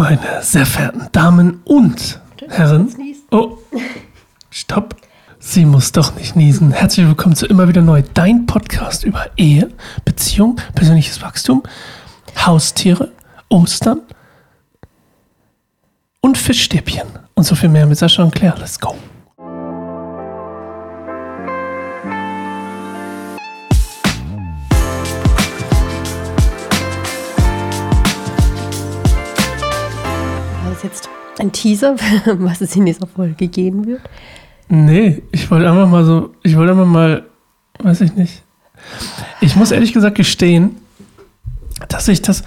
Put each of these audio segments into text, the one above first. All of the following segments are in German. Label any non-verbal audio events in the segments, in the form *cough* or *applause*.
Meine sehr verehrten Damen und Herren. Oh, stopp. Sie muss doch nicht niesen. Herzlich willkommen zu Immer wieder neu, dein Podcast über Ehe, Beziehung, persönliches Wachstum, Haustiere, Ostern und Fischstäbchen. Und so viel mehr mit Sascha und Claire. Let's go. Das jetzt ein Teaser, *laughs* was es in dieser Folge gehen wird? Nee, ich wollte einfach mal so, ich wollte einfach mal, weiß ich nicht. Ich muss ehrlich gesagt gestehen, dass ich das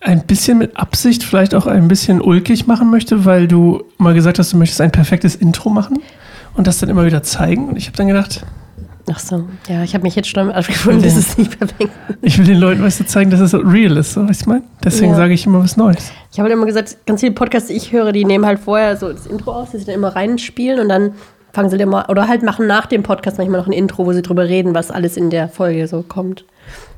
ein bisschen mit Absicht vielleicht auch ein bisschen ulkig machen möchte, weil du mal gesagt hast, du möchtest ein perfektes Intro machen und das dann immer wieder zeigen. Und ich habe dann gedacht, Ach so, ja, ich habe mich jetzt schon damit abgefunden, das ist nicht perfekt. ich will den Leuten weißt du, zeigen, dass es real ist, so, weißt du mein? Deswegen Ja. sage ich immer was Neues. Ich habe halt immer gesagt, ganz viele Podcasts, die ich höre, die nehmen halt vorher so das Intro auf, das sie dann immer reinspielen und dann fangen sie dann mal, oder halt machen nach dem Podcast manchmal noch ein Intro, wo sie drüber reden, was alles in der Folge so kommt.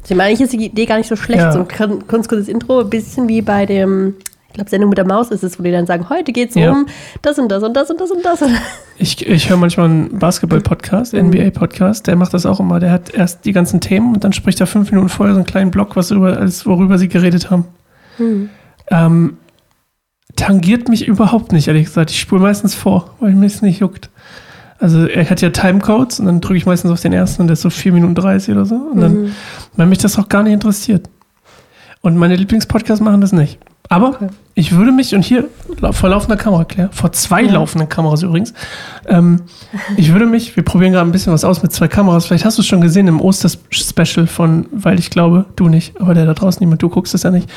Deswegen meine ich, ist die Idee gar nicht so schlecht. Ja. So ein ganz kurzes Intro, ein bisschen wie bei dem, ich glaube, Sendung mit der Maus ist es, wo die dann sagen, heute geht's Ja. um das und das und das und das und das. *laughs* Ich, ich höre manchmal einen Basketball-Podcast, NBA-Podcast, der macht das auch immer. Der hat erst die ganzen Themen und dann spricht er fünf Minuten vorher so einen kleinen Block, was über, alles, worüber sie geredet haben. Ähm, tangiert mich überhaupt nicht, ehrlich gesagt. Ich spule meistens vor, weil mir es nicht juckt. Also er hat ja Timecodes und dann drücke ich meistens auf den ersten und der ist so 4 Minuten 30 oder so. Und dann, weil mich das auch gar nicht interessiert. Und meine Lieblingspodcasts machen das nicht. Aber Okay. ich würde mich, und hier vor laufender Kamera, Claire, vor zwei Ja. laufenden Kameras übrigens, ähm, ich würde mich, wir probieren gerade ein bisschen was aus mit zwei Kameras. Vielleicht hast du es schon gesehen im Oster-Special von, weil ich glaube, du nicht, aber der da draußen niemand, du guckst es ja nicht.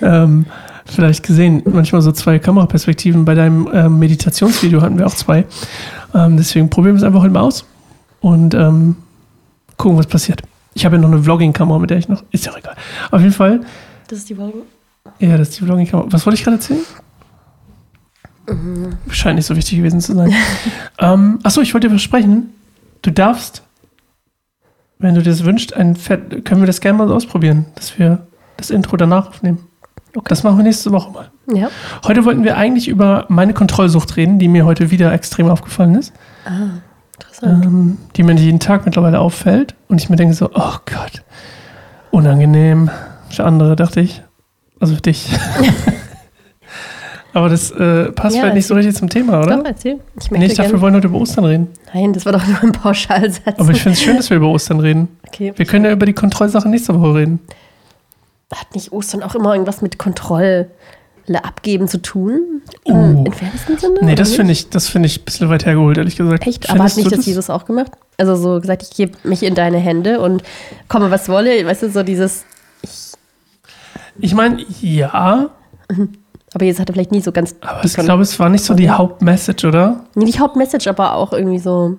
Ähm, vielleicht gesehen, manchmal so zwei Kameraperspektiven. Bei deinem ähm, Meditationsvideo hatten wir auch zwei. Ähm, deswegen probieren wir es einfach heute mal aus und ähm, gucken, was passiert. Ich habe ja noch eine Vlogging-Kamera, mit der ich noch. Ist ja auch egal. Auf jeden Fall, Das ist die Folge. Ja, das ist die Vlogging-Kamera. Was wollte ich gerade erzählen? Scheint nicht so wichtig gewesen zu sein. *laughs* ähm, achso, ich wollte dir versprechen, du darfst, wenn du dir das wünschst, ein Fett, können wir das gerne mal ausprobieren, dass wir das Intro danach aufnehmen. Das machen wir nächste Woche mal. Ja. Heute wollten wir eigentlich über meine Kontrollsucht reden, die mir heute wieder extrem aufgefallen ist, Ah, interessant. ähm, die mir jeden Tag mittlerweile auffällt. Und ich mir denke so, oh Gott, unangenehm. Für andere dachte ich, also für dich. *laughs* Aber das äh, passt Ja, vielleicht nicht so richtig zum Thema, oder? Doch, erzähl. Ich Nee, ich dachte, wir wollen heute über Ostern reden. Nein, das war doch nur ein Pauschalsatz. Aber ich finde es schön, dass wir über Ostern reden. okay. Wir können ja über die Kontrollsache nächste Woche reden. Hat nicht Ostern auch immer irgendwas mit Kontrolle abgeben zu tun? Oh. Im entferntesten Sinne? Nee, das finde ich, das finde ich ein bisschen weit hergeholt, ehrlich gesagt. Echt? Aber hat Findest nicht du das Jesus auch gemacht? Also so gesagt, ich gebe mich in deine Hände und komme, was wolle. Weißt du, so dieses. Ich meine, ja, Aber Jesus hatte vielleicht nie so ganz. aber ich glaube, es war nicht so die Hauptmessage, oder? Nee, die Hauptmessage, aber auch irgendwie so.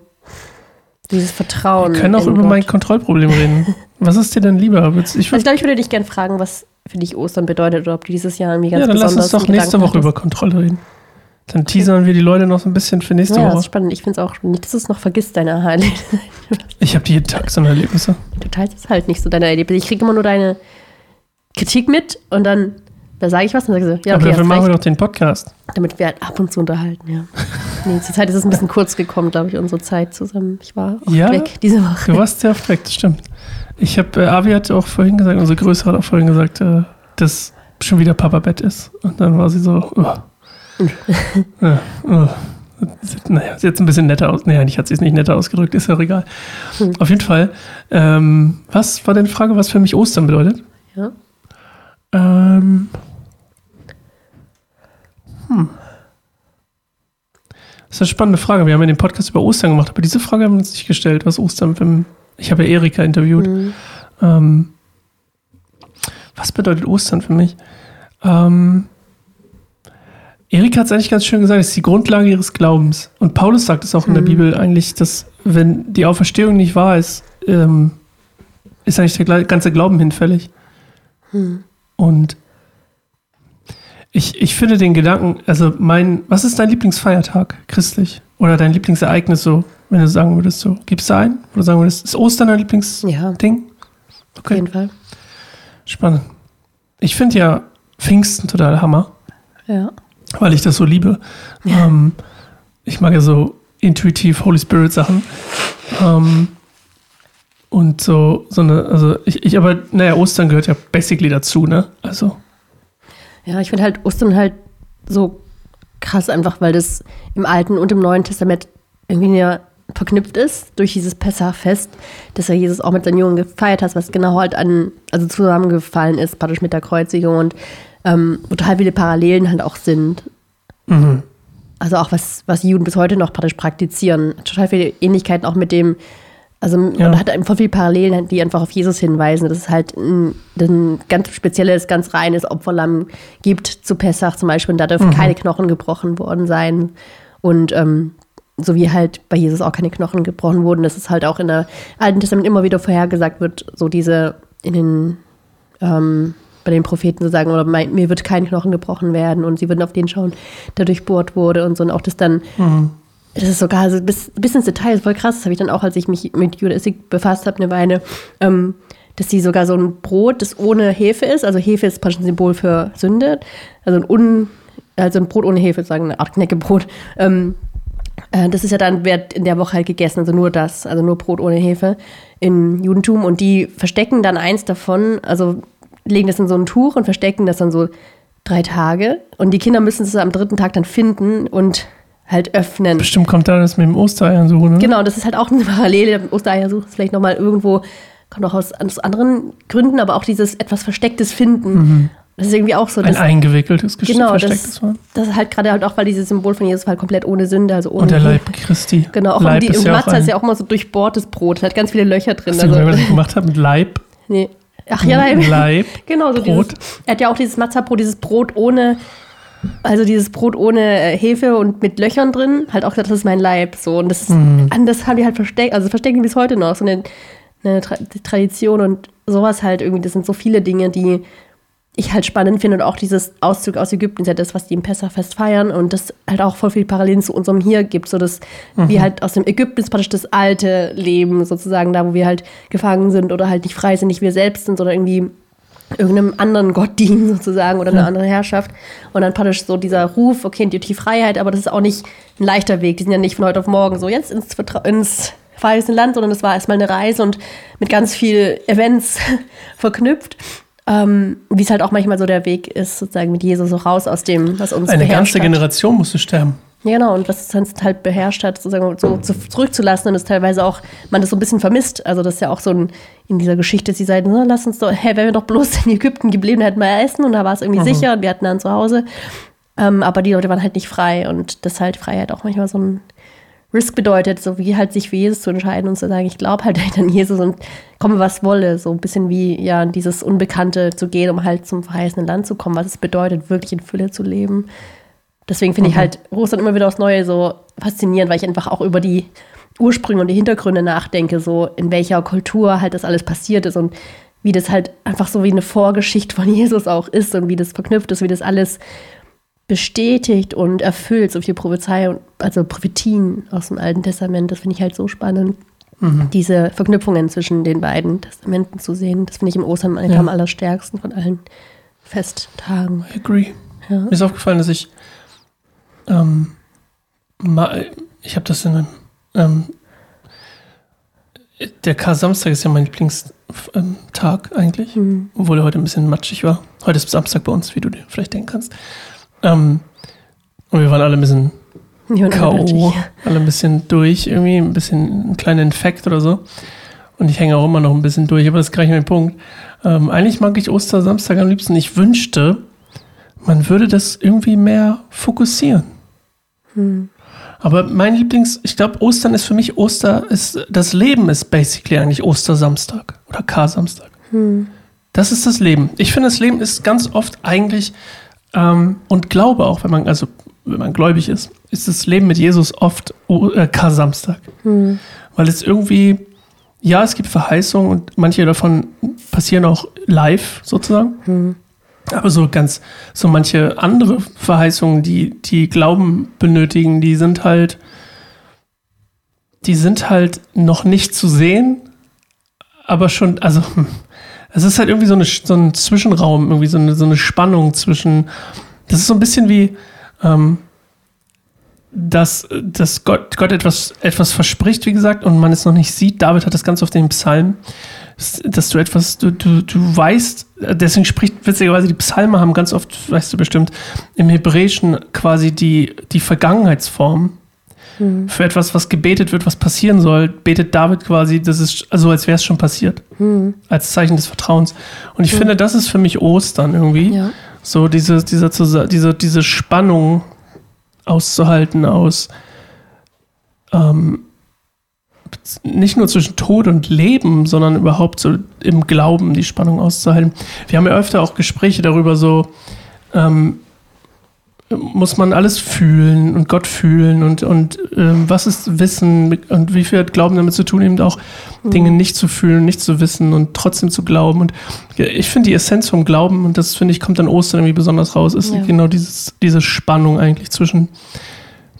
Dieses Vertrauen. Wir können auch über Gott. mein Kontrollproblem reden. *laughs* Was ist dir denn lieber? Ich Also ich glaube, ich würde dich gerne fragen, was für dich Ostern bedeutet oder ob du dieses Jahr irgendwie ganz ja, dann lass uns doch nächste Woche über. Kontrolle reden. Dann teasern wir die Leute noch so ein bisschen für nächste Ja, das Woche. ist spannend. Ich finde es auch nicht, dass du es noch vergisst, deine Erlebnisse. Ich habe jeden Tag so eine Erlebnisse. Du teilst es halt nicht so, deine Erlebnisse. Ich kriege immer nur deine Kritik mit und dann da sage ich was und dann sagst du, ja, Aber okay, dafür hast machen wir doch den Podcast. damit wir halt ab und zu unterhalten, ja. *laughs* Nee, zur Zeit ist es ein bisschen kurz gekommen, glaube ich, unsere Zeit zusammen. Ich war oft Ja? weg diese Woche. Du warst sehr oft weg, das stimmt. Ich habe, äh, Avi hat auch vorhin gesagt, unsere Größere hat auch vorhin gesagt, äh, dass schon wieder Papa Bett ist. Und dann war sie so, oh. *laughs* ja, oh. Naja, sie hat es ein bisschen netter aus. Naja, eigentlich hat sie es nicht netter ausgedrückt, ist ja auch egal. Hm. Auf jeden Fall. Ähm, was war denn die Frage, was für mich Ostern bedeutet? Ja. Ähm, hm. Das ist eine spannende Frage. Wir haben ja den Podcast über Ostern gemacht, aber diese Frage haben wir uns nicht gestellt. Was Ostern für ein- Ich habe ja Erika interviewt. Mhm. Ähm, was bedeutet Ostern für mich? Ähm, Erika hat es eigentlich ganz schön gesagt, es ist die Grundlage ihres Glaubens. Und Paulus sagt es auch in der Mhm. Bibel eigentlich, dass wenn die Auferstehung nicht wahr ist, ähm, ist eigentlich der ganze Glauben hinfällig. Hm. Und ich, ich finde den Gedanken, also mein, was ist dein Lieblingsfeiertag christlich? Oder dein Lieblingsereignis so, wenn du sagen würdest so? Gibt es da einen? Oder sagen würdest, ist Ostern dein Lieblingsding? Ja, Okay. auf jeden Fall. Spannend. Ich finde ja, Pfingsten total Hammer, Ja. weil ich das so liebe. Ähm, ich mag ja so intuitiv Holy Spirit Sachen. Ähm, und so, so eine, also ich, ich aber, naja, Ostern gehört ja basically dazu, ne? Also, Ja, ich finde halt Ostern halt so krass einfach, weil das im Alten und im Neuen Testament irgendwie ja verknüpft ist durch dieses Pessachfest, dass ja Jesus auch mit seinen Jungen gefeiert hat, was genau halt an, also zusammengefallen ist, praktisch mit der Kreuzigung und ähm, total viele Parallelen halt auch sind. mhm. Also auch was, was die Juden bis heute noch praktisch praktizieren. Total viele Ähnlichkeiten auch mit dem, also Ja. man hat einfach viele Parallelen, die einfach auf Jesus hinweisen. Dass es halt ein, ein ganz spezielles, ganz reines Opferlamm gibt zu Pessach zum Beispiel. Und da dürfen keine Knochen gebrochen worden sein. Und ähm, so wie halt bei Jesus auch keine Knochen gebrochen wurden, dass es halt auch in der Alten Testament immer wieder vorhergesagt wird, so diese in den ähm, bei den Propheten zu sagen, oder mein, mir wird kein Knochen gebrochen werden und sie würden auf den schauen, der durchbohrt wurde und so. Und auch das dann, das ist sogar so bis, bis ins Detail, voll krass, das habe ich dann auch, als ich mich mit Judaistik befasst habe, eine Weile, ähm, dass sie sogar so ein Brot, das ohne Hefe ist, also Hefe ist praktisch ein Symbol für Sünde, also ein, un, also ein Brot ohne Hefe, sozusagen eine Art Knäckebrot, ähm, äh, das ist ja dann, wird in der Woche halt gegessen, also nur das, also nur Brot ohne Hefe im Judentum. Und die verstecken dann eins davon, also legen das in so ein Tuch und verstecken das dann so drei Tage. Und die Kinder müssen es am dritten Tag dann finden und halt öffnen. bestimmt kommt da das mit dem Ostereiern suchen, ne? Genau, das ist halt auch eine Parallele. Ostereiersuche ist vielleicht nochmal irgendwo, kommt auch aus, aus anderen Gründen, aber auch dieses etwas Verstecktes finden. Das ist irgendwie auch so. Ein Das, eingewickeltes, Gesch- genau, verstecktes das, das ist halt gerade halt auch, weil dieses Symbol von Jesus halt komplett ohne Sünde, also ohne Und der Leib Christi. Genau, auch Leib die, ist ja auch Matzah ist ein, ja auch immer so durchbohrtes Brot, hat ganz viele Löcher drin. Hast du Also, was ich gemacht habe mit Leib? nee. Ach ja, nein. Leib. *laughs* Genau, so Brot. dieses, er hat ja auch dieses Matzah-Brot, dieses Brot ohne, also dieses Brot ohne äh, Hefe und mit Löchern drin, halt auch gesagt, das ist mein Leib, so. Und das ist, Mhm. das haben die halt versteckt, also verstecken die bis heute noch, so eine, eine Tra Tradition und sowas halt irgendwie, das sind so viele Dinge, die ich halt spannend finde und auch dieses Auszug aus Ägypten ist ja das, was die im Pessachfest feiern und das halt auch voll viel Parallelen zu unserem hier gibt, so dass wir halt aus dem Ägypten ist praktisch das alte Leben sozusagen, da wo wir halt gefangen sind oder halt nicht frei sind, nicht wir selbst sind, sondern irgendwie irgendeinem anderen Gott *laughs* dienen sozusagen oder einer anderen Herrschaft und dann praktisch so dieser Ruf, okay, die, Freiheit, aber das ist auch nicht ein leichter Weg, die sind ja nicht von heute auf morgen so jetzt ins, Vertra ins verheißene Land, sondern es war erstmal eine Reise und mit ganz viel Events *laughs* verknüpft. Ähm, wie es halt auch manchmal so der Weg ist, sozusagen mit Jesus so raus aus dem, was uns Eine ganze hat. Generation musste sterben. Ja, genau, und was es sonst halt beherrscht hat, sozusagen so zu, zurückzulassen und es teilweise auch, man das so ein bisschen vermisst. Also das ist ja auch so ein, in dieser Geschichte, sie sagen, so, lass uns doch, hey, wären wir doch bloß in Ägypten geblieben, hätten wir Essen und da war es irgendwie sicher und wir hatten dann zu Hause. Ähm, aber die Leute waren halt nicht frei und das halt Freiheit auch manchmal so ein Risk bedeutet, so wie halt sich für Jesus zu entscheiden und zu sagen, ich glaube halt *laughs* an Jesus und komme was wolle, so ein bisschen wie ja in dieses Unbekannte zu gehen, um halt zum verheißenen Land zu kommen, was es bedeutet, wirklich in Fülle zu leben. Deswegen finde ich halt Russland immer wieder aufs Neue so faszinierend, weil ich einfach auch über die Ursprünge und die Hintergründe nachdenke, so in welcher Kultur halt das alles passiert ist und wie das halt einfach so wie eine Vorgeschichte von *laughs* Jesus auch ist und wie das verknüpft ist, wie das alles bestätigt und erfüllt, so viel Prophezeiung, also Prophetien aus dem Alten Testament. Das finde ich halt so spannend, diese Verknüpfungen zwischen den beiden Testamenten zu sehen. Das finde ich im Ostern Ja. am allerstärksten von allen Festtagen. I agree. Ja. Mir ist aufgefallen, dass ich ähm, mal, ich habe das in einem ähm, der Kar-Samstag ist ja mein Lieblingstag eigentlich, Mhm. obwohl er heute ein bisschen matschig war. Heute ist Samstag bei uns, wie du dir vielleicht denken kannst. Ähm, und wir waren alle ein bisschen K.O., alle ein bisschen durch, irgendwie ein bisschen ein kleiner Infekt oder so. Und ich hänge auch immer noch ein bisschen durch, aber das ist gar nicht mein Punkt. Ähm, eigentlich mag ich Ostersamstag am liebsten. Ich wünschte, man würde das irgendwie mehr fokussieren. Aber mein Lieblings, ich glaube, Ostern ist für mich Oster, ist, das Leben ist basically eigentlich Ostersamstag oder Kar-Samstag. Das ist das Leben. Ich finde, das Leben ist ganz oft eigentlich, ähm, und Glaube auch, wenn man, also wenn man gläubig ist, ist das Leben mit Jesus oft äh, Kar-Samstag. Weil es irgendwie, ja, es gibt Verheißungen und manche davon passieren auch live sozusagen. Aber so ganz, so manche andere Verheißungen, die, die Glauben benötigen, die sind halt, die sind halt noch nicht zu sehen, aber schon, also, *laughs* es ist halt irgendwie so, eine, so ein Zwischenraum, irgendwie so eine, so eine Spannung zwischen. Das ist so ein bisschen wie, ähm, dass, dass Gott, Gott etwas, etwas verspricht, wie gesagt, und man es noch nicht sieht. David hat das ganz auf den Psalm, dass du etwas, du, du, du weißt, deswegen spricht witzigerweise die Psalme haben ganz oft, weißt du bestimmt, im Hebräischen quasi die, die Vergangenheitsform hm. für etwas, was gebetet wird, was passieren soll, betet David quasi, das ist also als wäre es schon passiert, hm. als Zeichen des Vertrauens. Und ich hm. finde, das ist für mich Ostern irgendwie. Ja. So diese, diese, diese, diese Spannung auszuhalten aus ähm, nicht nur zwischen Tod und Leben, sondern überhaupt so im Glauben die Spannung auszuhalten. Wir haben ja öfter auch Gespräche darüber, so ähm, muss man alles fühlen und Gott fühlen und, und ähm, was ist Wissen und wie viel hat Glauben damit zu tun, eben auch mhm. Dinge nicht zu fühlen, nicht zu wissen und trotzdem zu glauben. Und ich finde die Essenz vom Glauben, und das finde ich, kommt an Ostern irgendwie besonders raus, ist ja. genau dieses, diese Spannung eigentlich zwischen,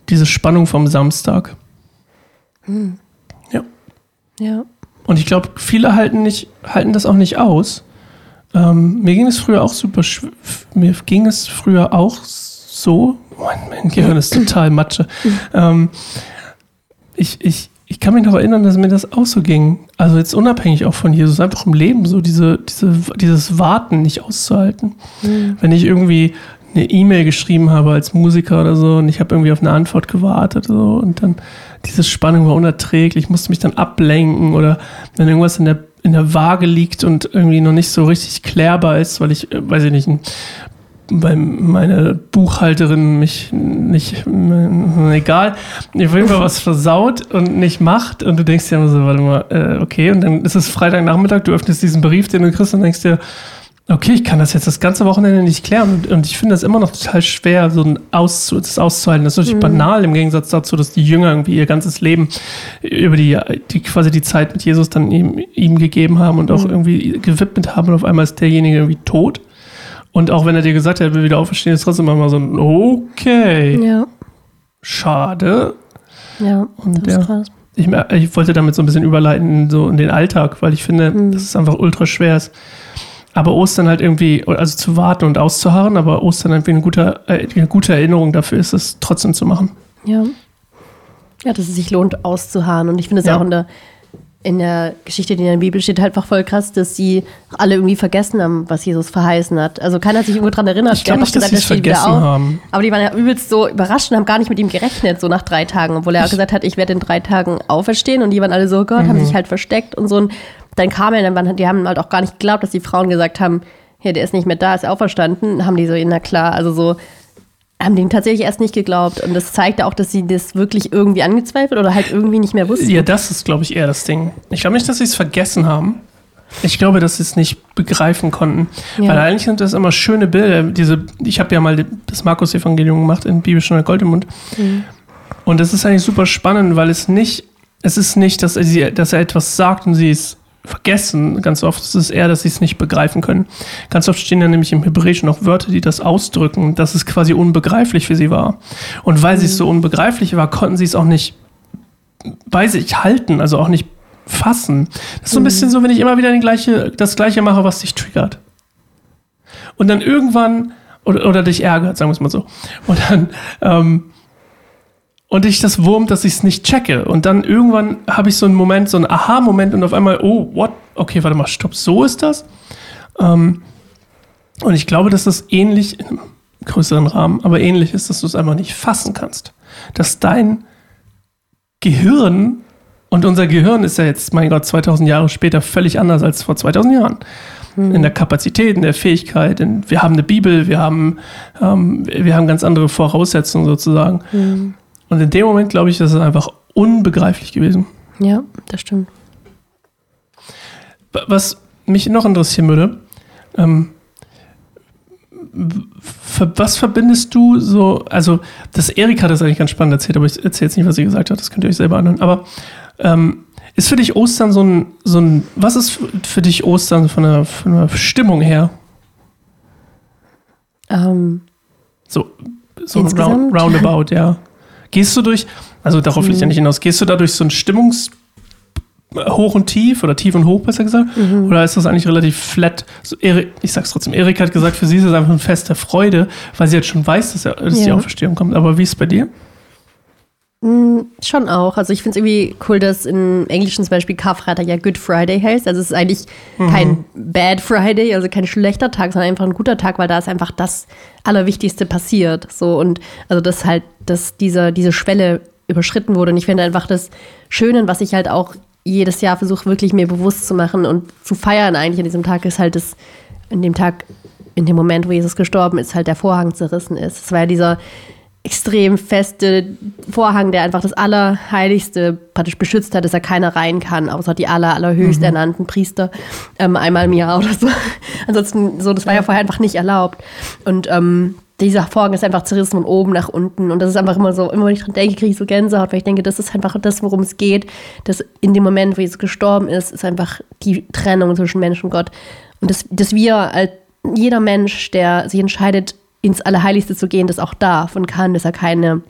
diese Spannung vom Samstag. Mhm. Ja. Und ich glaube, viele halten, nicht, halten das auch nicht aus. Ähm, mir ging es früher auch super, mir ging es früher auch so, mein, mein Gehirn ist total Matsche. ähm, ich, ich, ich kann mich noch erinnern, dass mir das auch so ging. Also jetzt unabhängig auch von Jesus, einfach im Leben so diese, diese, dieses Warten nicht auszuhalten. Mhm. Wenn ich irgendwie eine E-Mail geschrieben habe als Musiker oder so und ich habe irgendwie auf eine Antwort gewartet so, und dann diese Spannung war unerträglich, ich musste mich dann ablenken oder wenn irgendwas in der in der Waage liegt und irgendwie noch nicht so richtig klärbar ist, weil ich, äh, weiß ich nicht, ein weil meine Buchhalterin mich nicht, egal, auf jeden Fall was versaut und nicht macht und du denkst dir immer so, warte mal, äh, okay, und dann ist es Freitagnachmittag, du öffnest diesen Brief, den du kriegst und denkst dir, okay, ich kann das jetzt das ganze Wochenende nicht klären und, ich finde das immer noch total schwer, so ein Auszu das auszuhalten. Das ist natürlich mhm. banal im Gegensatz dazu, dass die Jünger irgendwie ihr ganzes Leben über die, die quasi die Zeit mit Jesus dann ihm, ihm gegeben haben und auch mhm. irgendwie gewidmet haben und auf einmal ist derjenige irgendwie tot. Und auch wenn er dir gesagt hat, er will wieder auferstehen, ist trotzdem immer so ein Okay. Ja. Schade. Ja, und das ist krass. Ich, ich, wollte damit so ein bisschen überleiten so in den Alltag, weil ich finde, mhm. dass es einfach ultra schwer ist. Aber Ostern halt irgendwie, also zu warten und auszuharren, aber Ostern irgendwie eine gute, äh, eine gute Erinnerung dafür ist, es trotzdem zu machen. Ja. Ja, dass es sich lohnt, auszuharren. Und ich finde es ja. auch in der in der Geschichte, die in der Bibel steht, halt einfach voll krass, dass sie alle irgendwie vergessen haben, was Jesus verheißen hat. Also keiner hat sich irgendwo dran erinnert. Ich glaube nicht, gesagt, dass sie es vergessen haben. Aber die waren ja übelst so überrascht und haben gar nicht mit ihm gerechnet, so nach drei Tagen. Obwohl er auch gesagt hat, ich werde in drei Tagen auferstehen. Und die waren alle so, oh Gott, mhm. haben sich halt versteckt und so. Und dann kam er, dann waren, die haben halt auch gar nicht geglaubt, dass die Frauen gesagt haben, hier, der ist nicht mehr da, ist auferstanden. Haben die so, na klar, also so, haben denen tatsächlich erst nicht geglaubt. Und das zeigte auch, dass sie das wirklich irgendwie angezweifelt oder halt irgendwie nicht mehr wussten. Ja, das ist, glaube ich, eher das Ding. Ich glaube nicht, dass sie es vergessen haben. Ich glaube, dass sie es nicht begreifen konnten. Ja. Weil eigentlich sind das immer schöne Bilder. Diese, ich habe ja mal das Markus-Evangelium gemacht in Bibelstunde Gold im Mund. Mhm. Und das ist eigentlich super spannend, weil es nicht, es ist nicht, dass er, dass er etwas sagt und sie es vergessen. Ganz oft ist es eher, dass sie es nicht begreifen können. Ganz oft stehen ja nämlich im Hebräischen auch Wörter, die das ausdrücken, dass es quasi unbegreiflich für sie war. Und weil mhm. es so unbegreiflich war, konnten sie es auch nicht bei sich halten, also auch nicht fassen. Das ist so ein mhm. bisschen so, wenn ich immer wieder gleiche, das Gleiche mache, was dich triggert. Und dann irgendwann, oder, oder dich ärgert, sagen wir es mal so. Und dann, ähm, und ich das wurmt, dass ich es nicht checke. Und dann irgendwann habe ich so einen Moment, so einen Aha-Moment und auf einmal, oh, what? Okay, warte mal, stopp, so ist das. Ähm, und ich glaube, dass das ähnlich, in einem größeren Rahmen, aber ähnlich ist, dass du es einfach nicht fassen kannst. Dass dein Gehirn, und unser Gehirn ist ja jetzt, mein Gott, 2000 Jahre später völlig anders als vor 2000 Jahren. Hm. In der Kapazität, in der Fähigkeit. In, wir haben eine Bibel, wir haben, ähm, wir haben ganz andere Voraussetzungen sozusagen. Hm. Und in dem Moment, glaube ich, ist es einfach unbegreiflich gewesen. Ja, das stimmt. Was mich noch interessieren würde, ähm, was verbindest du so, also das Erik hat das eigentlich ganz spannend erzählt, aber ich erzähle jetzt nicht, was sie gesagt hat, das könnt ihr euch selber anhören. Aber ähm, ist für dich Ostern so ein, so ein, was ist für dich Ostern von der, von der Stimmung her? Ähm, so so round, roundabout, ja. Gehst du durch, also darauf liegt ja mhm. nicht hinaus, gehst du da durch so ein Stimmungs, hoch und tief oder tief und hoch, besser gesagt? Mhm. Oder ist das eigentlich relativ flat? So, Erik, ich sag's trotzdem, Erik hat gesagt, für sie ist es einfach ein Fest der Freude, weil sie jetzt schon weiß, dass, er, dass ja. die Auferstehung kommt. Aber wie ist es bei dir? Mm, schon auch. Also ich finde es irgendwie cool, dass im Englischen zum Beispiel Karfreitag ja Good Friday heißt. Also es ist eigentlich mhm. kein Bad Friday, also kein schlechter Tag, sondern einfach ein guter Tag, weil da ist einfach das Allerwichtigste passiert. So und also dass halt, dass diese, diese Schwelle überschritten wurde. Und ich finde einfach das Schöne, was ich halt auch jedes Jahr versuche, wirklich mir bewusst zu machen und zu feiern eigentlich an diesem Tag, ist halt das, in dem Tag, in dem Moment, wo Jesus gestorben ist, halt der Vorhang zerrissen ist. Es war ja dieser extrem feste Vorhang, der einfach das Allerheiligste praktisch beschützt hat, dass da keiner rein kann, außer die aller, allerhöchst mhm. ernannten Priester ähm, einmal im Jahr oder so. *laughs* Ansonsten, so, das war ja vorher einfach nicht erlaubt. Und ähm, dieser Vorhang ist einfach zerrissen von oben nach unten. Und das ist einfach immer so, immer wenn ich dran denke, kriege ich so Gänsehaut, weil ich denke, das ist einfach das, worum es geht. Dass in dem Moment, wo Jesus gestorben ist, ist einfach die Trennung zwischen Mensch und Gott. Und dass, dass wir als jeder Mensch, der sich entscheidet, ins Allerheiligste zu gehen, das auch darf und kann, dass er keine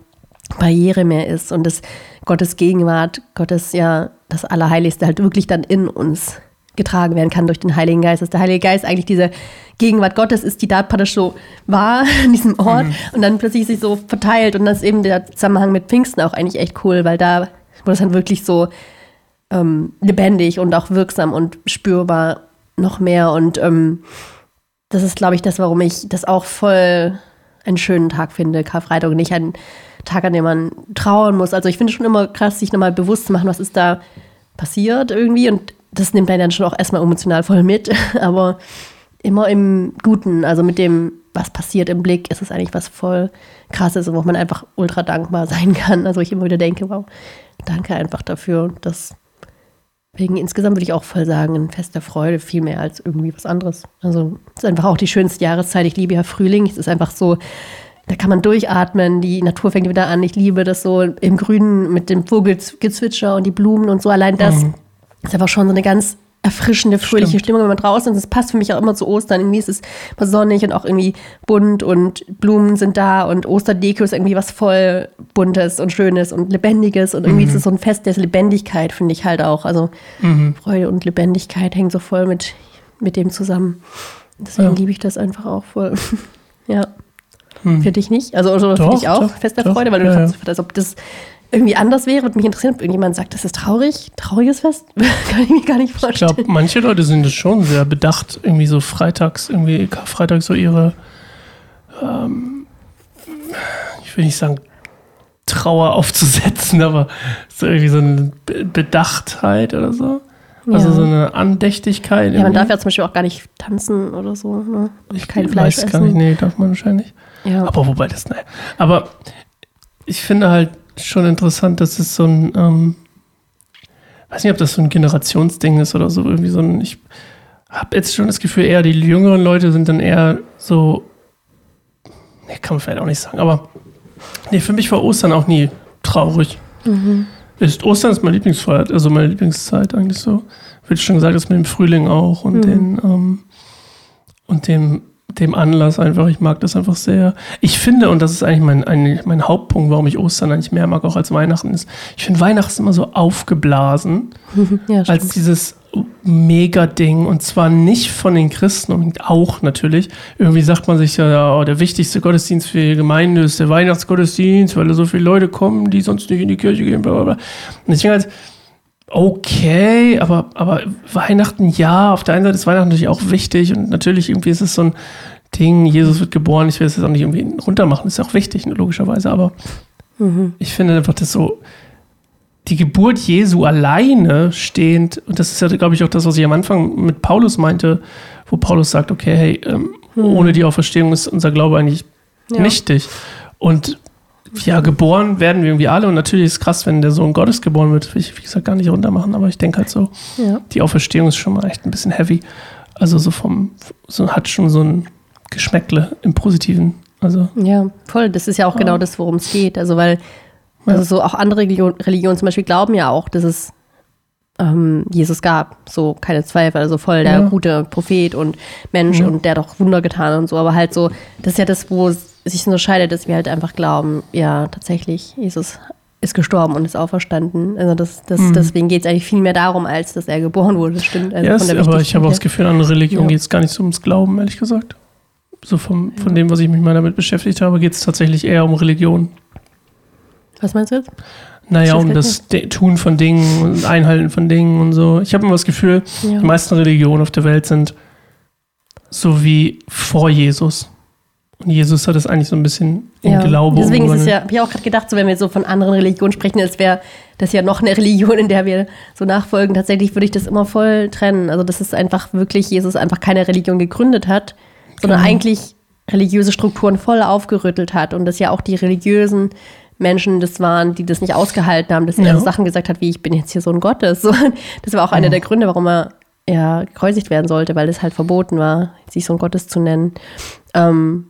Barriere mehr ist und dass Gottes Gegenwart, Gottes ja das Allerheiligste halt wirklich dann in uns getragen werden kann durch den Heiligen Geist. Dass der Heilige Geist eigentlich diese Gegenwart Gottes ist, die da praktisch so war in diesem Ort mhm. und dann plötzlich sich so verteilt und das ist eben der Zusammenhang mit Pfingsten auch eigentlich echt cool, weil da wurde es dann wirklich so ähm, lebendig und auch wirksam und spürbar noch mehr und ähm, das ist, glaube ich, das, warum ich das auch voll einen schönen Tag finde, Karfreitag, und nicht ein Tag, an dem man trauern muss. Also ich finde es schon immer krass, sich nochmal bewusst zu machen, was ist da passiert irgendwie. Und das nimmt einen dann schon auch erstmal emotional voll mit. *laughs* Aber immer im Guten, also mit dem, was passiert im Blick, ist es eigentlich was voll krasses, wo man einfach ultra dankbar *laughs* sein kann. Also ich immer wieder denke, wow, danke einfach dafür, dass Wegen insgesamt würde ich auch voll sagen, ein Fest der Freude, viel mehr als irgendwie was anderes. Also es ist einfach auch die schönste Jahreszeit. Ich liebe ja Frühling. Es ist einfach so, da kann man durchatmen, die Natur fängt wieder an. Ich liebe das so im Grünen mit dem Vogelgezwitscher und die Blumen und so. Allein das mhm. ist einfach schon so eine ganz erfrischende, fröhliche Stimmt. Stimmung, wenn man draußen ist. Es passt für mich auch immer zu Ostern. Irgendwie ist es immer sonnig und auch irgendwie bunt und Blumen sind da und Osterdeko ist irgendwie was voll Buntes und Schönes und Lebendiges und irgendwie mhm. ist es so ein Fest der Lebendigkeit, finde ich halt auch. Also mhm. Freude und Lebendigkeit hängen so voll mit, mit dem zusammen. Deswegen ja. liebe ich das einfach auch voll. *laughs* ja. Hm. Für dich nicht? Also, also doch, für dich auch doch, Fest der doch, Freude, weil du ja, ja. als ob das irgendwie anders wäre, würde mich interessieren, ob irgendjemand sagt, das ist traurig, trauriges Fest. *laughs* Kann ich mir gar nicht vorstellen. Ich glaube, manche Leute sind es schon sehr bedacht, irgendwie so freitags, irgendwie Freitag so ihre, ähm, ich will nicht sagen, Trauer aufzusetzen, aber so irgendwie so eine Bedachtheit oder so. Also ja. so eine Andächtigkeit. Ja, man darf ja zum Beispiel auch gar nicht tanzen oder so. Ne? Ich kein Fleisch weiß essen. gar nicht, nee, darf man wahrscheinlich. Ja. Aber wobei das, naja. Aber ich finde halt, schon interessant, dass es so ein, ähm, weiß nicht, ob das so ein Generationsding ist oder so, irgendwie so ein, ich habe jetzt schon das Gefühl, eher die jüngeren Leute sind dann eher so, ne, kann man vielleicht auch nicht sagen, aber nee, für mich war Ostern auch nie traurig. Mhm. Ist, Ostern ist mein Lieblingsfeier, also meine Lieblingszeit eigentlich so. Wird schon gesagt, das mit dem Frühling auch und mhm. den, ähm, und dem dem Anlass einfach. Ich mag das einfach sehr. Ich finde, und das ist eigentlich mein, ein, mein Hauptpunkt, warum ich Ostern eigentlich mehr mag, auch als Weihnachten ist, ich finde Weihnachten immer so aufgeblasen, *laughs* ja, als dieses Mega-Ding. Und zwar nicht von den Christen und auch natürlich. Irgendwie sagt man sich ja, oh, der wichtigste Gottesdienst für die Gemeinde ist der Weihnachtsgottesdienst, weil da so viele Leute kommen, die sonst nicht in die Kirche gehen. Blablabla. Und ich denke halt, okay, aber, aber Weihnachten ja, auf der einen Seite ist Weihnachten natürlich auch wichtig und natürlich irgendwie ist es so ein Ding, Jesus wird geboren, ich will es jetzt auch nicht irgendwie runtermachen, ist ja auch wichtig, logischerweise, aber mhm. ich finde einfach, dass so die Geburt Jesu alleine stehend, und das ist ja, glaube ich, auch das, was ich am Anfang mit Paulus meinte, wo Paulus sagt, okay, hey, ähm, mhm. ohne die Auferstehung ist unser Glaube eigentlich ja. nichtig. Und ja, geboren werden wir irgendwie alle und natürlich ist es krass, wenn der Sohn Gottes geboren wird. Will ich, wie gesagt, gar nicht runtermachen, aber ich denke halt so, ja. die Auferstehung ist schon mal echt ein bisschen heavy. Also so vom, so hat schon so ein Geschmäckle im Positiven. Also, ja, voll. Das ist ja auch ja. genau das, worum es geht. Also, weil, also so auch andere Religion, Religionen zum Beispiel glauben ja auch, dass es ähm, Jesus gab. So, keine Zweifel. Also voll der ja. gute Prophet und Mensch und der hat doch Wunder getan und so. Aber halt so, das ist ja das, wo es sich unterscheidet, dass wir halt einfach glauben, ja, tatsächlich, Jesus ist gestorben und ist auferstanden. Also das, das, Mhm. deswegen geht es eigentlich viel mehr darum, als dass er geboren wurde. Das stimmt. Also ja, von es, der aber ich habe auch das Gefühl, an Religion Ja. geht es gar nicht so ums Glauben, ehrlich gesagt. So vom, von dem, was ich mich mal damit beschäftigt habe, geht es tatsächlich eher um Religion. Was meinst du jetzt? Naja, um das De Tun von Dingen und Einhalten von Dingen und so. Ich habe immer das Gefühl, Ja. die meisten Religionen auf der Welt sind so wie vor Jesus. Und Jesus hat es eigentlich so ein bisschen in Ja. Glaube Deswegen ist es ja, habe ich auch gerade gedacht, so wenn wir so von anderen Religionen sprechen, als wäre das ja noch eine Religion, in der wir so nachfolgen. Tatsächlich würde ich das immer voll trennen. Also das ist einfach wirklich, Jesus einfach keine Religion gegründet hat, sondern Genau. eigentlich religiöse Strukturen voll aufgerüttelt hat. Und dass ja auch die religiösen Menschen das waren, die das nicht ausgehalten haben, dass Ja. er so Sachen gesagt hat, wie ich bin jetzt hier Sohn Gottes. So, *laughs* das war auch einer der Gründe, warum er ja, gekreuzigt werden sollte, weil es halt verboten war, sich Sohn Gottes zu nennen. Ähm,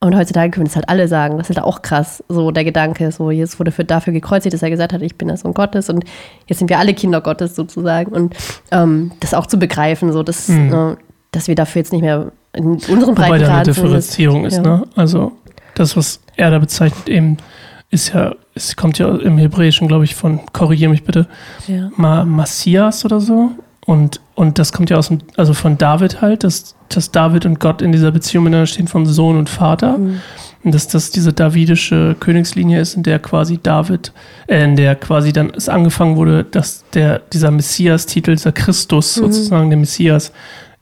und heutzutage können das halt alle sagen. Das ist halt auch krass, so der Gedanke. So, Jesus wurde für, dafür gekreuzigt, dass er gesagt hat, ich bin der Sohn Gottes und jetzt sind wir alle Kinder Gottes sozusagen. Und ähm, das auch zu begreifen, so dass, Mhm. äh, dass wir dafür jetzt nicht mehr in unseren Wobei da eine Differenzierung ist, ja. ne? Also das, was er da bezeichnet, eben ist ja, es kommt ja im Hebräischen, glaube ich, von, korrigiere mich bitte, Ja. Ma Messias oder so. Und, und das kommt ja aus dem, also von David halt, dass, dass David und Gott in dieser Beziehung miteinander stehen von Sohn und Vater. Mhm. Und dass das diese davidische Königslinie ist, in der quasi David, äh, in der quasi dann es angefangen wurde, dass der, dieser Messias-Titel, dieser Christus Mhm. sozusagen, der Messias,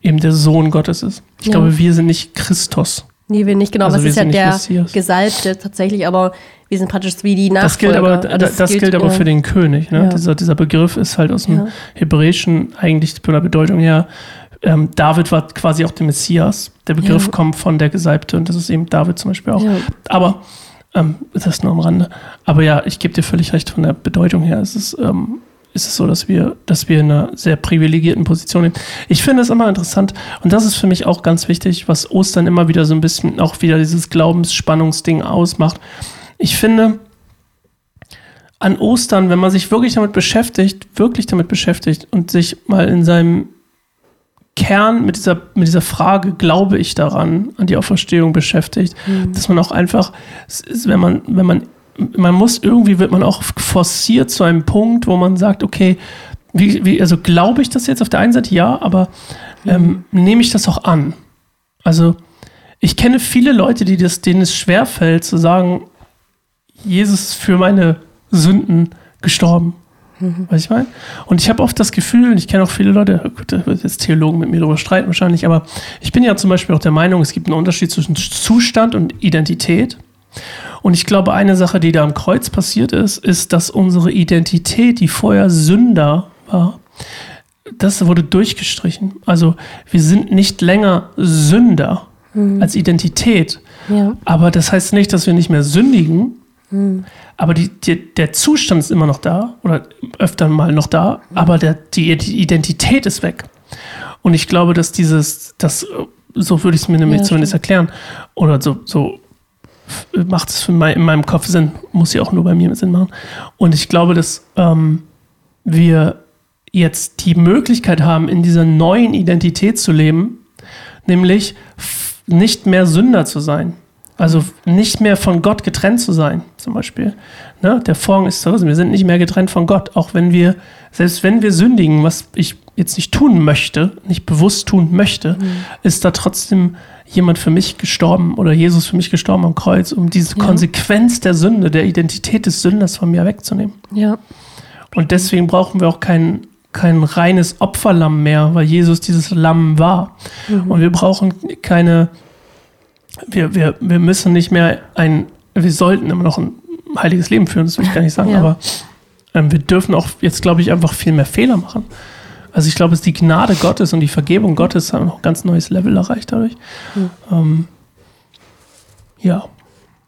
eben der Sohn Gottes ist. Ich Ja. glaube, wir sind nicht Christus. Nee, wir nicht, genau. Also was wir ist ja der Messias. Gesalbte tatsächlich, aber wir sind praktisch wie die Nachfolger. Das gilt aber, das, das gilt, aber ja. für den König. Ne? Ja. Dieser, dieser Begriff ist halt aus dem Ja. Hebräischen eigentlich von der Bedeutung her. Ähm, David war quasi auch der Messias. Der Begriff Ja. kommt von der Gesalbte und das ist eben David zum Beispiel auch. Aber ähm, das ist nur am Rande. Aber ja, ich gebe dir völlig recht von der Bedeutung her. Es ist, ähm, ist es so, dass wir, dass wir in einer sehr privilegierten Position sind. Ich finde es immer interessant und das ist für mich auch ganz wichtig, was Ostern immer wieder so ein bisschen auch wieder dieses Glaubensspannungsding ausmacht. Ich finde, an Ostern, wenn man sich wirklich damit beschäftigt, wirklich damit beschäftigt und sich mal in seinem Kern mit dieser, mit dieser Frage, glaube ich daran, an die Auferstehung beschäftigt, dass man auch einfach, wenn man, wenn man, man muss irgendwie, wird man auch forciert zu einem Punkt, wo man sagt, okay, wie, wie, also glaube ich das jetzt auf der einen Seite? Ja, aber ähm, nehme ich das auch an? Also ich kenne viele Leute, die das, denen es schwerfällt zu sagen, Jesus ist für meine Sünden gestorben. Weiß ich meine? Und ich habe oft das Gefühl, und ich kenne auch viele Leute, oh gut, da wird jetzt Theologen mit mir darüber streiten wahrscheinlich, aber ich bin ja zum Beispiel auch der Meinung, es gibt einen Unterschied zwischen Zustand und Identität. Und ich glaube, eine Sache, die da am Kreuz passiert ist, ist, dass unsere Identität, die vorher Sünder war, das wurde durchgestrichen. Also wir sind nicht länger Sünder als Identität. Ja. Aber das heißt nicht, dass wir nicht mehr sündigen. Aber die, die, der Zustand ist immer noch da oder öfter mal noch da, aber der, die, die Identität ist weg. Und ich glaube, dass dieses, das, so würde ich es mir nämlich Ja, zumindest erklären, oder so, so macht es mein, in meinem Kopf Sinn, muss ja auch nur bei mir Sinn machen. Und ich glaube, dass ähm, wir jetzt die Möglichkeit haben, in dieser neuen Identität zu leben, nämlich nicht mehr Sünder zu sein. Also nicht mehr von Gott getrennt zu sein, zum Beispiel. Ne? Der Vorhang ist zerrissen. Wir sind nicht mehr getrennt von Gott. Auch wenn wir, selbst wenn wir sündigen, was ich jetzt nicht tun möchte, nicht bewusst tun möchte, ist da trotzdem jemand für mich gestorben oder Jesus für mich gestorben am Kreuz, um diese Konsequenz der Sünde, der Identität des Sünders von mir wegzunehmen. Ja. Und deswegen brauchen wir auch kein, kein reines Opferlamm mehr, weil Jesus dieses Lamm war. Und wir brauchen keine, wir, wir, wir müssen nicht mehr ein, wir sollten immer noch ein heiliges Leben führen, das will ich gar nicht sagen, Ja. aber ähm, wir dürfen auch jetzt, glaube ich, einfach viel mehr Fehler machen. Also ich glaube, es ist die Gnade Gottes und die Vergebung Gottes haben noch ein ganz neues Level erreicht dadurch. Ähm, ja.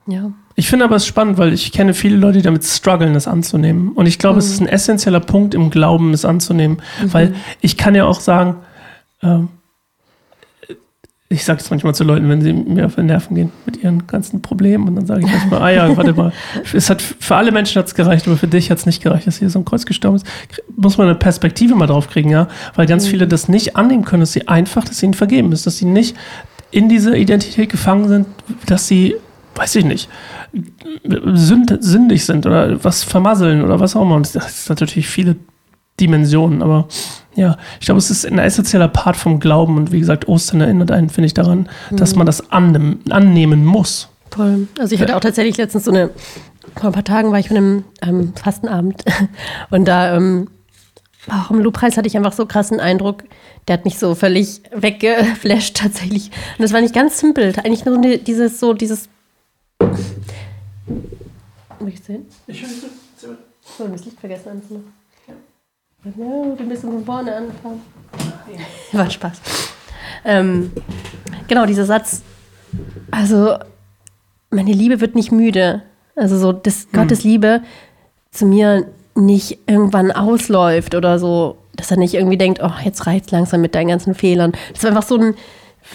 Ja. Ich finde aber es spannend, weil ich kenne viele Leute, die damit strugglen, das anzunehmen. Und ich glaube, es ist ein essentieller Punkt im Glauben, es anzunehmen. Weil ich kann ja auch sagen, ähm, ich sage es manchmal zu Leuten, wenn sie mir auf den Nerven gehen mit ihren ganzen Problemen. Und dann sage ich manchmal, ah ja, *laughs* warte mal. Es hat, für alle Menschen hat es gereicht, aber für dich hat es nicht gereicht, dass hier so ein Kreuz gestorben ist. Muss man eine Perspektive mal drauf kriegen, ja. Weil ganz viele das nicht annehmen können, dass sie einfach, dass ihnen vergeben ist, dass sie nicht in diese Identität gefangen sind, dass sie weiß ich nicht, sünd, sündig sind oder was vermasseln oder was auch immer. Und das ist natürlich viele Dimensionen, aber ja, ich glaube, es ist ein essentieller Part vom Glauben und wie gesagt, Ostern erinnert einen, finde ich, daran, mhm. dass man das annehmen, annehmen muss. Voll. Also ich hatte auch tatsächlich letztens so eine, vor ein paar Tagen war ich von einem ähm, Fastenabend *laughs* und da ähm, auch im Lobpreis hatte ich einfach so krassen Eindruck, der hat mich so völlig weggeflasht tatsächlich. Und das war nicht ganz simpel, eigentlich nur dieses so, dieses Möchtest du hin? Ich höre So, du hast das Licht vergessen anzumachen. Ja, wir müssen von vorne anfangen. Ja. *laughs* War Spaß. Ähm, genau, dieser Satz. Also, meine Liebe wird nicht müde. Also, so, dass hm. Gottes Liebe zu mir nicht irgendwann ausläuft oder so, dass er nicht irgendwie denkt, oh, jetzt reicht's langsam mit deinen ganzen Fehlern. Das war einfach so ein,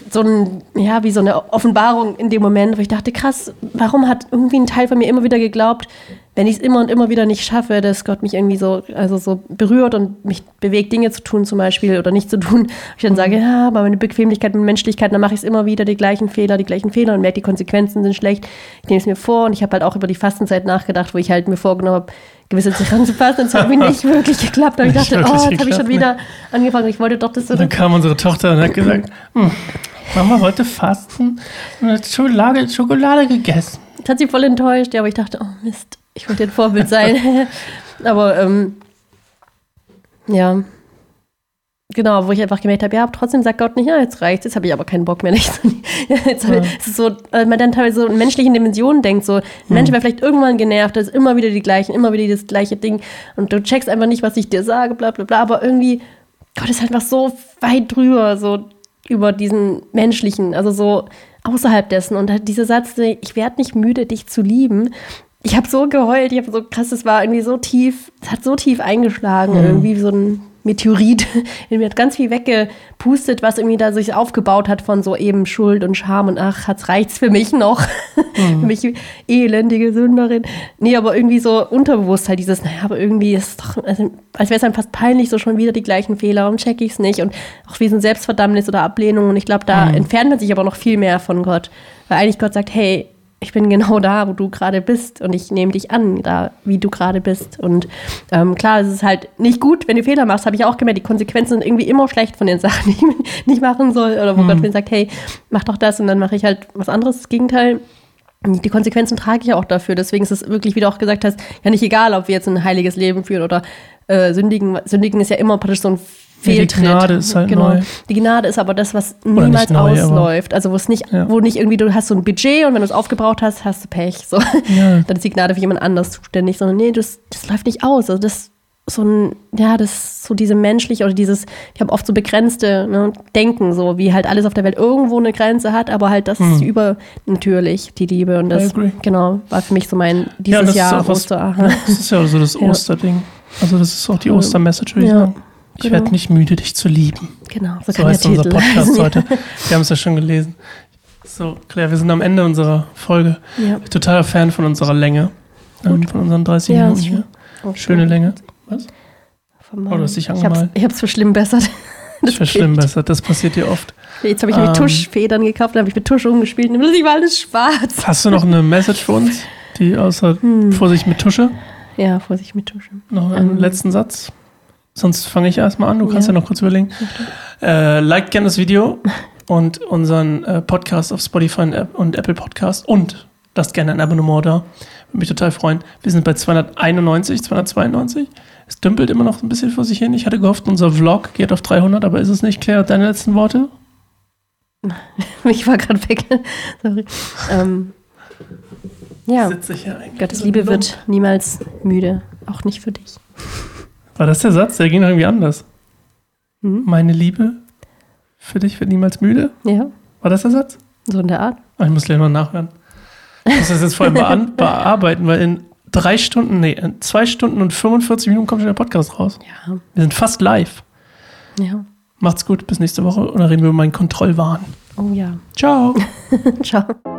so ein, ja, wie so eine Offenbarung in dem Moment, wo ich dachte, krass, warum hat irgendwie ein Teil von mir immer wieder geglaubt, wenn ich es immer und immer wieder nicht schaffe, dass Gott mich irgendwie so, also so berührt und mich bewegt, Dinge zu tun zum Beispiel oder nicht zu tun, *laughs* ich dann sage, ja, aber meine Bequemlichkeit, meine Menschlichkeit, dann mache ich es immer wieder, die gleichen Fehler, die gleichen Fehler und merke, die Konsequenzen sind schlecht. Ich nehme es mir vor und ich habe halt auch über die Fastenzeit nachgedacht, wo ich halt mir vorgenommen habe, gewisse Sachen zu fassen. Das hat mir nicht *laughs* wirklich geklappt. Aber ich dachte, oh, jetzt habe ich schon wieder angefangen. Ich wollte doch das so. Dann kam unsere Tochter und hat gesagt, hm, Mama wollte fasten und hat Schokolade, Schokolade gegessen. Das hat sie voll enttäuscht, ja, aber ich dachte, oh Mist, ich wollte ein Vorbild sein. *laughs* aber ähm, ja, Genau, wo ich einfach gemerkt habe, ja, trotzdem sagt Gott nicht, ja, jetzt reicht's, jetzt habe ich aber keinen Bock mehr. Nicht. *laughs* jetzt ja. es ist so, weil man dann teilweise so in menschlichen Dimensionen denkt, so, ein hm. Mensch wäre vielleicht irgendwann genervt, das ist immer wieder die gleichen, immer wieder das gleiche Ding und du checkst einfach nicht, was ich dir sage, bla bla bla, aber irgendwie, Gott ist einfach so weit drüber, so über diesen menschlichen, also so außerhalb dessen und halt dieser Satz, ich werde nicht müde, dich zu lieben, ich habe so geheult, ich habe so krass, das war irgendwie so tief, es hat so tief eingeschlagen, mhm. irgendwie so ein Meteorit in *laughs* mir hat ganz viel weggepustet, was irgendwie da sich aufgebaut hat von so eben Schuld und Scham und ach, hat's reicht's für mich noch. *laughs* Mhm. für mich elendige Sünderin. Nee, aber irgendwie so unterbewusst halt dieses, naja, aber irgendwie ist es doch, also, als wäre es dann fast peinlich, so schon wieder die gleichen Fehler und check ich's nicht und auch wie so ein Selbstverdammnis oder Ablehnung und ich glaube, da mhm. entfernt man sich aber noch viel mehr von Gott. Weil eigentlich Gott sagt, hey, ich bin genau da, wo du gerade bist und ich nehme dich an, da wie du gerade bist. Und ähm, klar, es ist halt nicht gut, wenn du Fehler machst, habe ich auch gemerkt, die Konsequenzen sind irgendwie immer schlecht von den *laughs* Sachen, die ich nicht machen soll. Oder wo mhm. Gott mir sagt, hey, mach doch das und dann mache ich halt was anderes, das Gegenteil. Die Konsequenzen trage ich auch dafür. Deswegen ist es wirklich, wie du auch gesagt hast, ja nicht egal, ob wir jetzt ein heiliges Leben führen oder äh, sündigen. Sündigen ist ja immer praktisch so ein Fehltritt. Die Gnade ist halt genau. neu. Die Gnade ist aber das, was niemals neu, ausläuft. Also wo es nicht, ja. wo nicht irgendwie, du hast so ein Budget und wenn du es aufgebraucht hast, hast du Pech. So. Ja. *laughs* Dann ist die Gnade für jemand anders zuständig, sondern nee, das, das läuft nicht aus. Also das so ein, ja, das so diese menschliche oder dieses, ich habe oft so begrenzte ne, Denken, so wie halt alles auf der Welt irgendwo eine Grenze hat, aber halt das hm. ist übernatürlich, die Liebe. Und das, genau, war für mich so mein dieses ja, Jahr Oster. Was, das ist ja so das *laughs* Osterding. Also das ist auch die Ostermessage, würde ich sagen. Ich genau. werde nicht müde, dich zu lieben. Genau, so, so heißt unser Podcast *laughs* heute. Wir haben es ja schon gelesen. So, Claire, wir sind am Ende unserer Folge. Ja. Totaler Fan von unserer Länge. Ähm, von unseren 30 ja, Minuten hier. Oh, Schöne Länge. Was? Oh, du hast dich angemalt. Ich habe es verschlimmbessert. *laughs* Das verschlimmbessert, das passiert dir oft. Jetzt habe ich mir ähm, Tuschfedern gekauft, dann habe ich mit Tusch umgespielt und plötzlich war alles schwarz. Hast du noch eine *laughs* Message für uns, die außer hm. Vorsicht mit Tusche? Ja, Vorsicht mit Tusche. Noch einen ähm, letzten Satz? Sonst fange ich erstmal an, du kannst ja, ja noch kurz überlegen. Äh, liked gerne das Video *laughs* und unseren äh, Podcast auf Spotify und Apple Podcast und lasst gerne ein Abonnement da. Würde mich total freuen. Wir sind bei 291, 292. Es dümpelt immer noch ein bisschen vor sich hin. Ich hatte gehofft, unser Vlog geht auf 300, aber ist es nicht. Claire, deine letzten Worte? *laughs* ich war gerade weg. *laughs* Sorry. Ähm, ja, Gottes Liebe wird niemals müde, auch nicht für dich. War das der Satz? Der ging doch irgendwie anders. Hm? Meine Liebe für dich wird niemals müde? Ja. War das der Satz? So in der Art. Oh, ich muss gleich mal nachhören. Ich muss das jetzt voll *laughs* bearbeiten, weil in drei Stunden, nee, in zwei Stunden und 45 Minuten kommt schon der Podcast raus. Ja. Wir sind fast live. Ja. Macht's gut, bis nächste Woche und dann reden wir über meinen Kontrollwahn. Oh ja. Ciao. *laughs* Ciao.